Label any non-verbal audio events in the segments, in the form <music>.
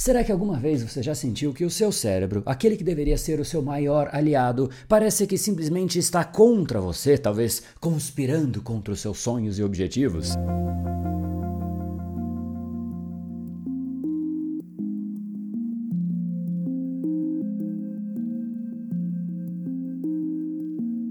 Será que alguma vez você já sentiu que o seu cérebro, aquele que deveria ser o seu maior aliado, parece que simplesmente está contra você, talvez conspirando contra os seus sonhos e objetivos?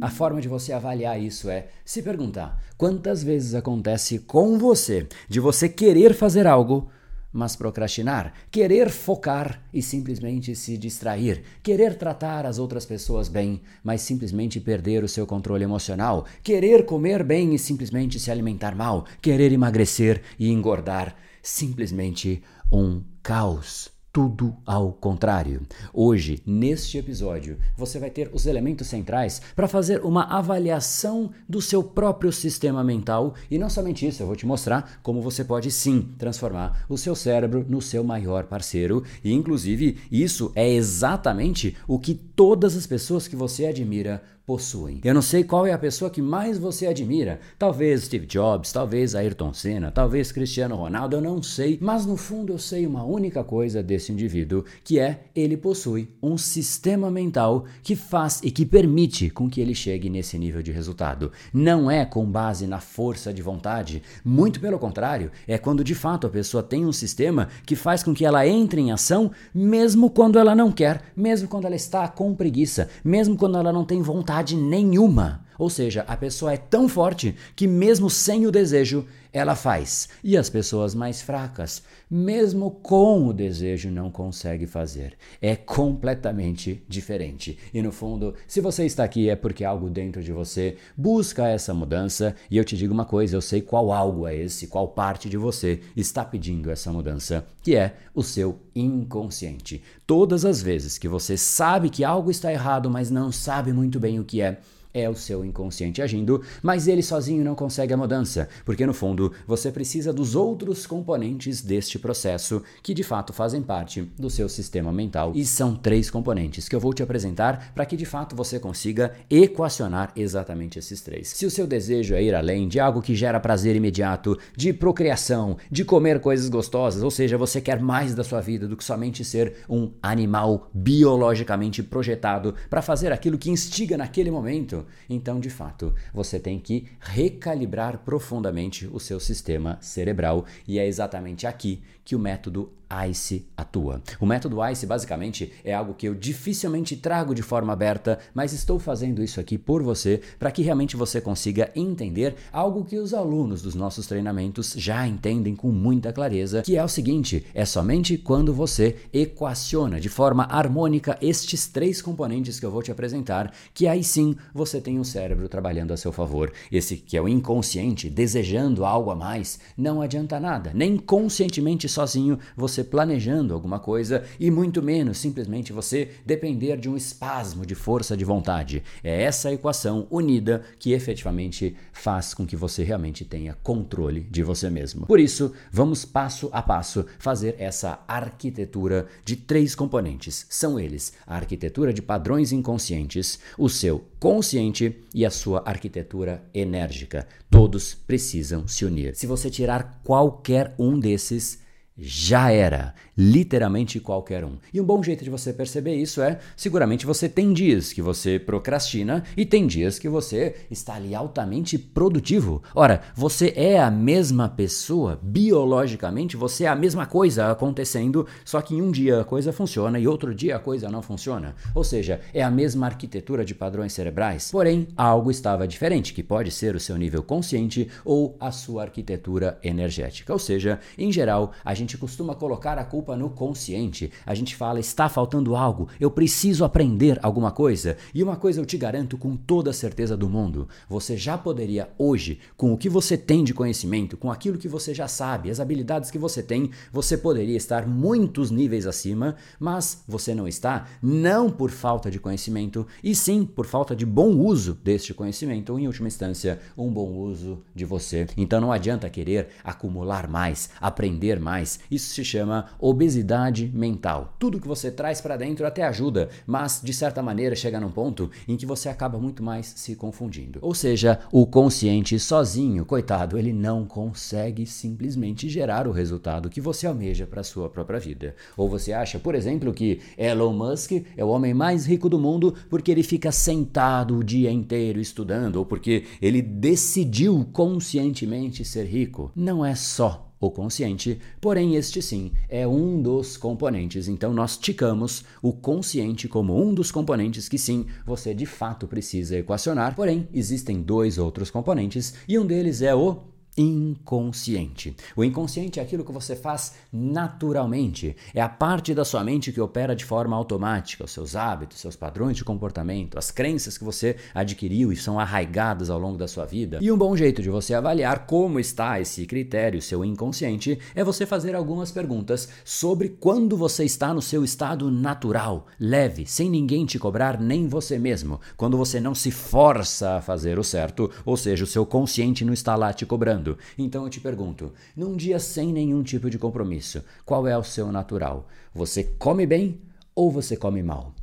A forma de você avaliar isso é se perguntar quantas vezes acontece com você de você querer fazer algo, mas procrastinar, querer focar e simplesmente se distrair, querer tratar as outras pessoas bem, mas simplesmente perder o seu controle emocional, querer comer bem e simplesmente se alimentar mal, querer emagrecer e engordar, simplesmente um caos tudo ao contrário. Hoje, neste episódio, você vai ter os elementos centrais para fazer uma avaliação do seu próprio sistema mental e não somente isso, eu vou te mostrar como você pode sim transformar o seu cérebro no seu maior parceiro e inclusive isso é exatamente o que todas as pessoas que você admira possuem. Eu não sei qual é a pessoa que mais você admira. Talvez Steve Jobs, talvez Ayrton Senna, talvez Cristiano Ronaldo, eu não sei. Mas no fundo eu sei uma única coisa desse indivíduo, que é ele possui um sistema mental que faz e que permite com que ele chegue nesse nível de resultado. Não é com base na força de vontade, muito pelo contrário, é quando de fato a pessoa tem um sistema que faz com que ela entre em ação mesmo quando ela não quer, mesmo quando ela está com preguiça, mesmo quando ela não tem vontade vontade nenhuma. Ou seja, a pessoa é tão forte que, mesmo sem o desejo, ela faz. E as pessoas mais fracas, mesmo com o desejo, não conseguem fazer. É completamente diferente. E no fundo, se você está aqui é porque algo dentro de você busca essa mudança. E eu te digo uma coisa: eu sei qual algo é esse, qual parte de você está pedindo essa mudança, que é o seu inconsciente. Todas as vezes que você sabe que algo está errado, mas não sabe muito bem o que é, é o seu inconsciente agindo, mas ele sozinho não consegue a mudança, porque no fundo você precisa dos outros componentes deste processo que de fato fazem parte do seu sistema mental. E são três componentes que eu vou te apresentar para que de fato você consiga equacionar exatamente esses três. Se o seu desejo é ir além de algo que gera prazer imediato, de procriação, de comer coisas gostosas, ou seja, você quer mais da sua vida do que somente ser um animal biologicamente projetado para fazer aquilo que instiga naquele momento, então, de fato, você tem que recalibrar profundamente o seu sistema cerebral. E é exatamente aqui que o método ICE atua. O método ICE basicamente é algo que eu dificilmente trago de forma aberta, mas estou fazendo isso aqui por você para que realmente você consiga entender algo que os alunos dos nossos treinamentos já entendem com muita clareza, que é o seguinte: é somente quando você equaciona de forma harmônica estes três componentes que eu vou te apresentar, que aí sim você tem o cérebro trabalhando a seu favor. Esse que é o inconsciente desejando algo a mais, não adianta nada, nem conscientemente sozinho você planejando alguma coisa e muito menos simplesmente você depender de um espasmo de força de vontade. É essa equação unida que efetivamente faz com que você realmente tenha controle de você mesmo. Por isso, vamos passo a passo fazer essa arquitetura de três componentes. São eles: a arquitetura de padrões inconscientes, o seu consciente e a sua arquitetura enérgica. Todos precisam se unir. Se você tirar qualquer um desses, já era literalmente qualquer um. E um bom jeito de você perceber isso é, seguramente você tem dias que você procrastina e tem dias que você está ali altamente produtivo. Ora, você é a mesma pessoa, biologicamente você é a mesma coisa acontecendo, só que em um dia a coisa funciona e outro dia a coisa não funciona. Ou seja, é a mesma arquitetura de padrões cerebrais, porém algo estava diferente, que pode ser o seu nível consciente ou a sua arquitetura energética. Ou seja, em geral, a gente costuma colocar a culpa no consciente. A gente fala, está faltando algo, eu preciso aprender alguma coisa. E uma coisa eu te garanto com toda a certeza do mundo: você já poderia hoje, com o que você tem de conhecimento, com aquilo que você já sabe, as habilidades que você tem, você poderia estar muitos níveis acima, mas você não está, não por falta de conhecimento, e sim por falta de bom uso deste conhecimento, ou em última instância, um bom uso de você. Então não adianta querer acumular mais, aprender mais, Isso se chama obesidade mental. Tudo que você traz para dentro até ajuda, mas de certa maneira chega num ponto em que você acaba muito mais se confundindo. Ou seja, o consciente sozinho, coitado, ele não consegue simplesmente gerar o resultado que você almeja para sua própria vida. Ou você acha, por exemplo, que Elon Musk é o homem mais rico do mundo porque ele fica sentado o dia inteiro estudando ou porque ele decidiu conscientemente ser rico. Não é só o consciente, porém este sim é um dos componentes. Então nós ticamos o consciente como um dos componentes que sim, você de fato precisa equacionar. Porém, existem dois outros componentes e um deles é o inconsciente. O inconsciente é aquilo que você faz naturalmente, é a parte da sua mente que opera de forma automática, os seus hábitos, seus padrões de comportamento, as crenças que você adquiriu e são arraigadas ao longo da sua vida. E um bom jeito de você avaliar como está esse critério, seu inconsciente, é você fazer algumas perguntas sobre quando você está no seu estado natural, leve, sem ninguém te cobrar, nem você mesmo, quando você não se força a fazer o certo, ou seja, o seu consciente não está lá te cobrando então eu te pergunto: num dia sem nenhum tipo de compromisso, qual é o seu natural? Você come bem ou você come mal?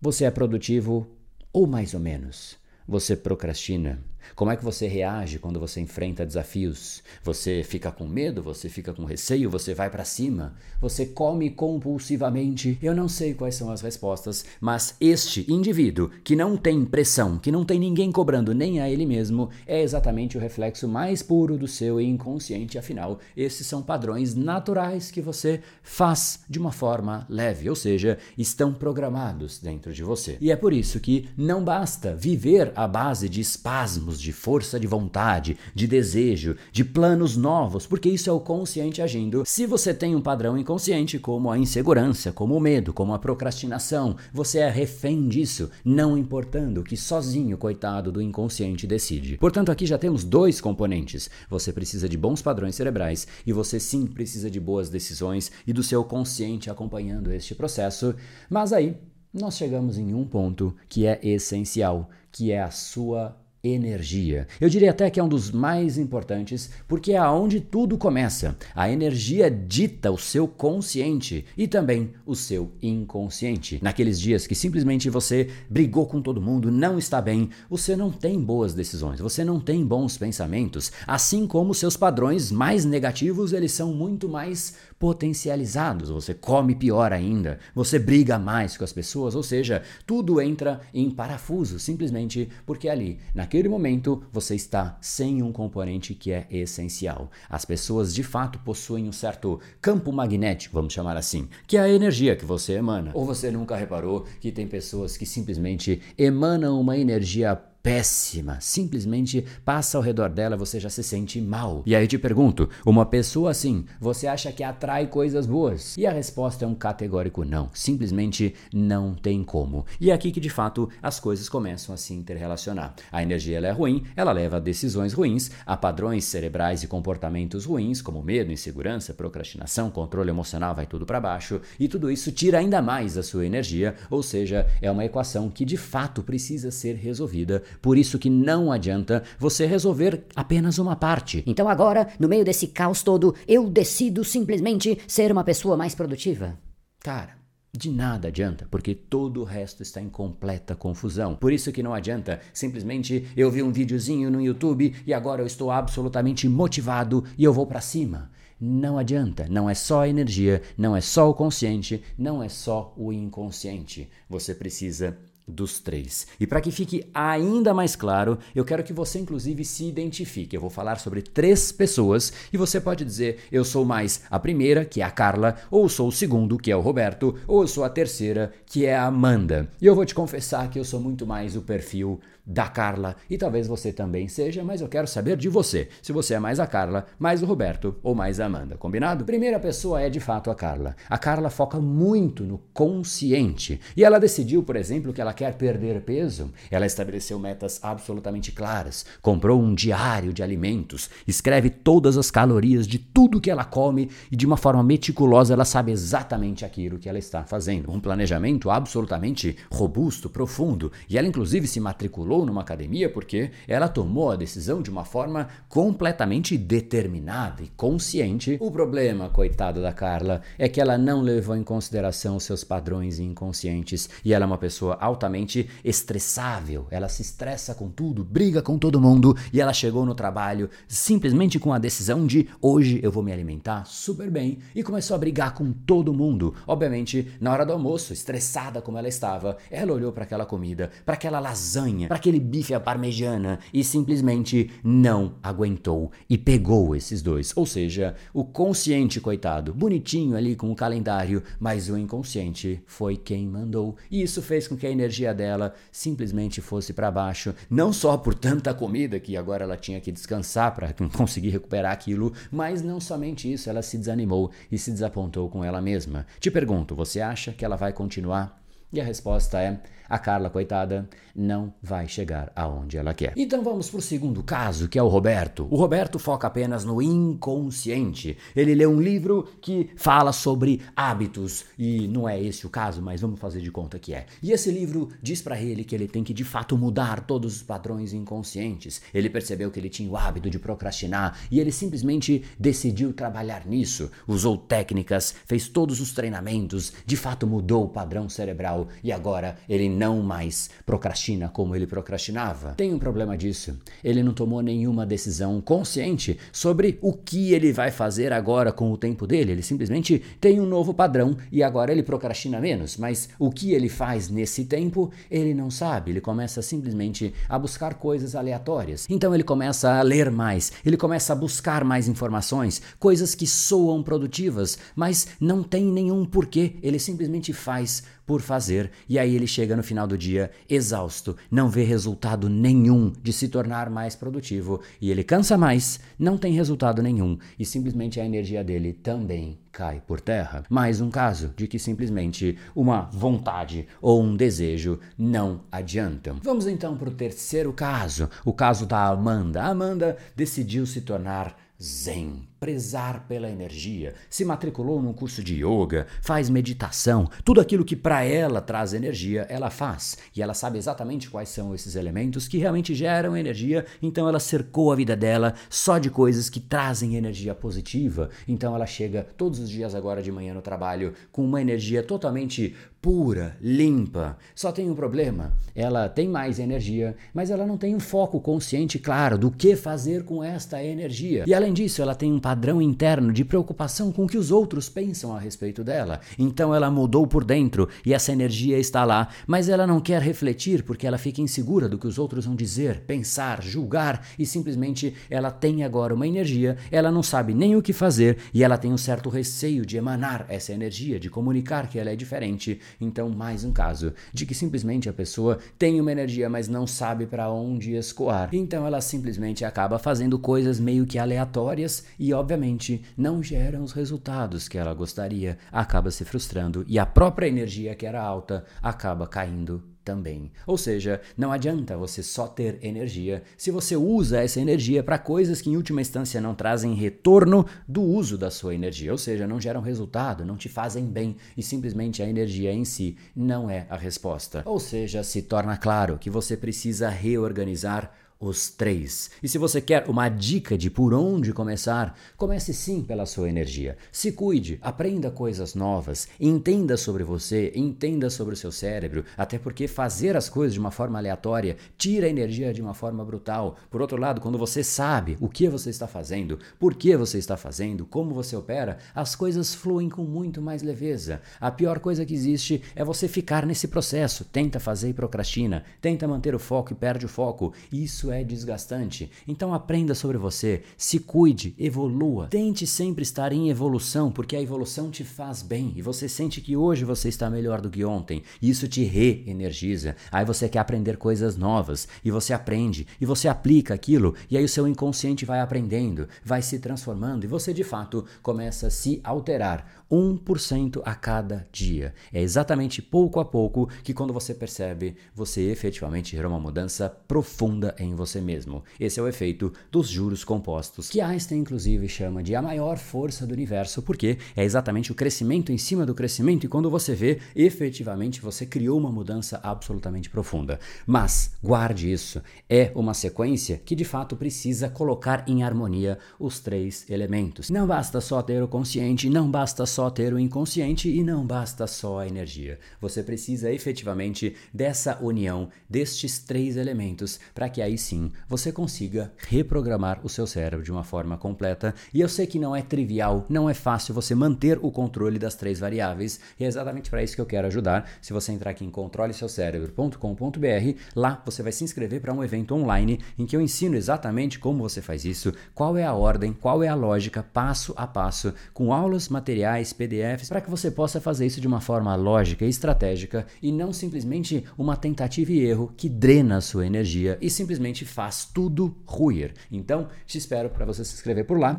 Você é produtivo ou mais ou menos? Você procrastina? Como é que você reage quando você enfrenta desafios? Você fica com medo? Você fica com receio? Você vai para cima? Você come compulsivamente? Eu não sei quais são as respostas, mas este indivíduo que não tem pressão, que não tem ninguém cobrando nem a ele mesmo, é exatamente o reflexo mais puro do seu inconsciente. Afinal, esses são padrões naturais que você faz de uma forma leve, ou seja, estão programados dentro de você. E é por isso que não basta viver à base de espasmos de força de vontade, de desejo, de planos novos, porque isso é o consciente agindo. Se você tem um padrão inconsciente, como a insegurança, como o medo, como a procrastinação, você é refém disso, não importando que sozinho, coitado do inconsciente, decide. Portanto, aqui já temos dois componentes. Você precisa de bons padrões cerebrais e você sim precisa de boas decisões e do seu consciente acompanhando este processo. Mas aí nós chegamos em um ponto que é essencial, que é a sua energia. Eu diria até que é um dos mais importantes, porque é aonde tudo começa. A energia dita o seu consciente e também o seu inconsciente. Naqueles dias que simplesmente você brigou com todo mundo, não está bem, você não tem boas decisões, você não tem bons pensamentos, assim como seus padrões mais negativos, eles são muito mais potencializados. Você come pior ainda, você briga mais com as pessoas, ou seja, tudo entra em parafuso simplesmente porque ali, naquele naquele momento você está sem um componente que é essencial. As pessoas de fato possuem um certo campo magnético, vamos chamar assim, que é a energia que você emana. Ou você nunca reparou que tem pessoas que simplesmente emanam uma energia péssima, simplesmente passa ao redor dela, você já se sente mal. E aí te pergunto, uma pessoa assim, você acha que atrai coisas boas? E a resposta é um categórico não, simplesmente não tem como. E é aqui que de fato as coisas começam a se interrelacionar. A energia é ruim, ela leva a decisões ruins, a padrões cerebrais e comportamentos ruins, como medo, insegurança, procrastinação, controle emocional, vai tudo para baixo, e tudo isso tira ainda mais a sua energia, ou seja, é uma equação que de fato precisa ser resolvida por isso que não adianta você resolver apenas uma parte. Então agora, no meio desse caos todo, eu decido simplesmente ser uma pessoa mais produtiva. Cara, de nada adianta, porque todo o resto está em completa confusão. Por isso que não adianta simplesmente eu vi um videozinho no YouTube e agora eu estou absolutamente motivado e eu vou para cima. Não adianta, não é só a energia, não é só o consciente, não é só o inconsciente. Você precisa dos três. E para que fique ainda mais claro, eu quero que você inclusive se identifique. Eu vou falar sobre três pessoas e você pode dizer: eu sou mais a primeira, que é a Carla, ou sou o segundo, que é o Roberto, ou eu sou a terceira, que é a Amanda. E eu vou te confessar que eu sou muito mais o perfil da Carla e talvez você também seja, mas eu quero saber de você. Se você é mais a Carla, mais o Roberto ou mais a Amanda, combinado? Primeira pessoa é de fato a Carla. A Carla foca muito no consciente e ela decidiu, por exemplo, que ela quer perder peso, ela estabeleceu metas absolutamente claras, comprou um diário de alimentos, escreve todas as calorias de tudo que ela come e de uma forma meticulosa ela sabe exatamente aquilo que ela está fazendo. Um planejamento absolutamente robusto, profundo. E ela inclusive se matriculou numa academia porque ela tomou a decisão de uma forma completamente determinada e consciente. O problema, coitada da Carla, é que ela não levou em consideração seus padrões inconscientes e ela é uma pessoa altamente estressável. Ela se estressa com tudo, briga com todo mundo e ela chegou no trabalho simplesmente com a decisão de hoje eu vou me alimentar super bem e começou a brigar com todo mundo. Obviamente, na hora do almoço, estressada como ela estava, ela olhou para aquela comida, para aquela lasanha, para aquele bife à parmegiana e simplesmente não aguentou e pegou esses dois. Ou seja, o consciente, coitado, bonitinho ali com o calendário, mas o inconsciente foi quem mandou. E isso fez com que a energia dela simplesmente fosse para baixo, não só por tanta comida que agora ela tinha que descansar para <laughs> conseguir recuperar aquilo, mas não somente isso, ela se desanimou e se desapontou com ela mesma. Te pergunto, você acha que ela vai continuar? E a resposta é: a Carla, coitada, não vai chegar aonde ela quer. Então vamos para o segundo caso, que é o Roberto. O Roberto foca apenas no inconsciente. Ele lê um livro que fala sobre hábitos, e não é esse o caso, mas vamos fazer de conta que é. E esse livro diz para ele que ele tem que de fato mudar todos os padrões inconscientes. Ele percebeu que ele tinha o hábito de procrastinar e ele simplesmente decidiu trabalhar nisso. Usou técnicas, fez todos os treinamentos, de fato mudou o padrão cerebral e agora ele não mais procrastina como ele procrastinava. Tem um problema disso. Ele não tomou nenhuma decisão consciente sobre o que ele vai fazer agora com o tempo dele. Ele simplesmente tem um novo padrão e agora ele procrastina menos. Mas o que ele faz nesse tempo, ele não sabe. Ele começa simplesmente a buscar coisas aleatórias. Então ele começa a ler mais, ele começa a buscar mais informações, coisas que soam produtivas, mas não tem nenhum porquê. Ele simplesmente faz por fazer e aí ele chega no final do dia exausto, não vê resultado nenhum de se tornar mais produtivo e ele cansa mais, não tem resultado nenhum e simplesmente a energia dele também cai por terra. Mais um caso de que simplesmente uma vontade ou um desejo não adiantam. Vamos então para o terceiro caso, o caso da Amanda. A Amanda decidiu se tornar zen prezar pela energia, se matriculou num curso de yoga, faz meditação, tudo aquilo que para ela traz energia, ela faz. E ela sabe exatamente quais são esses elementos que realmente geram energia, então ela cercou a vida dela só de coisas que trazem energia positiva. Então ela chega todos os dias agora de manhã no trabalho com uma energia totalmente pura, limpa. Só tem um problema: ela tem mais energia, mas ela não tem um foco consciente claro do que fazer com esta energia. E além disso, ela tem um padrão interno de preocupação com o que os outros pensam a respeito dela. Então ela mudou por dentro e essa energia está lá, mas ela não quer refletir porque ela fica insegura do que os outros vão dizer, pensar, julgar e simplesmente ela tem agora uma energia, ela não sabe nem o que fazer e ela tem um certo receio de emanar essa energia, de comunicar que ela é diferente. Então, mais um caso de que simplesmente a pessoa tem uma energia, mas não sabe para onde escoar. Então ela simplesmente acaba fazendo coisas meio que aleatórias e obviamente não geram os resultados que ela gostaria, acaba se frustrando e a própria energia que era alta acaba caindo também. Ou seja, não adianta você só ter energia se você usa essa energia para coisas que em última instância não trazem retorno do uso da sua energia, ou seja, não geram resultado, não te fazem bem e simplesmente a energia em si não é a resposta. Ou seja, se torna claro que você precisa reorganizar os três. E se você quer uma dica de por onde começar, comece sim pela sua energia. Se cuide, aprenda coisas novas, entenda sobre você, entenda sobre o seu cérebro, até porque fazer as coisas de uma forma aleatória tira a energia de uma forma brutal. Por outro lado, quando você sabe o que você está fazendo, por que você está fazendo, como você opera, as coisas fluem com muito mais leveza. A pior coisa que existe é você ficar nesse processo, tenta fazer e procrastina, tenta manter o foco e perde o foco. Isso é é desgastante. Então aprenda sobre você, se cuide, evolua. Tente sempre estar em evolução, porque a evolução te faz bem e você sente que hoje você está melhor do que ontem. E isso te reenergiza. Aí você quer aprender coisas novas e você aprende e você aplica aquilo e aí o seu inconsciente vai aprendendo, vai se transformando e você de fato começa a se alterar 1% a cada dia. É exatamente pouco a pouco que, quando você percebe, você efetivamente gerou uma mudança profunda em você mesmo. Esse é o efeito dos juros compostos, que Einstein, inclusive, chama de a maior força do universo, porque é exatamente o crescimento em cima do crescimento, e quando você vê, efetivamente você criou uma mudança absolutamente profunda. Mas, guarde isso, é uma sequência que de fato precisa colocar em harmonia os três elementos. Não basta só ter o consciente, não basta só ter o inconsciente e não basta só a energia. Você precisa efetivamente dessa união destes três elementos para que aí sim você consiga reprogramar o seu cérebro de uma forma completa. E eu sei que não é trivial, não é fácil você manter o controle das três variáveis, e é exatamente para isso que eu quero ajudar. Se você entrar aqui em controleseucerebro.com.br, lá você vai se inscrever para um evento online em que eu ensino exatamente como você faz isso, qual é a ordem, qual é a lógica, passo a passo, com aulas, materiais, PDFs, para que você possa fazer isso de uma forma lógica e estratégica e não simplesmente uma tentativa e erro que drena a sua energia e simplesmente faz tudo ruir. Então, te espero para você se inscrever por lá.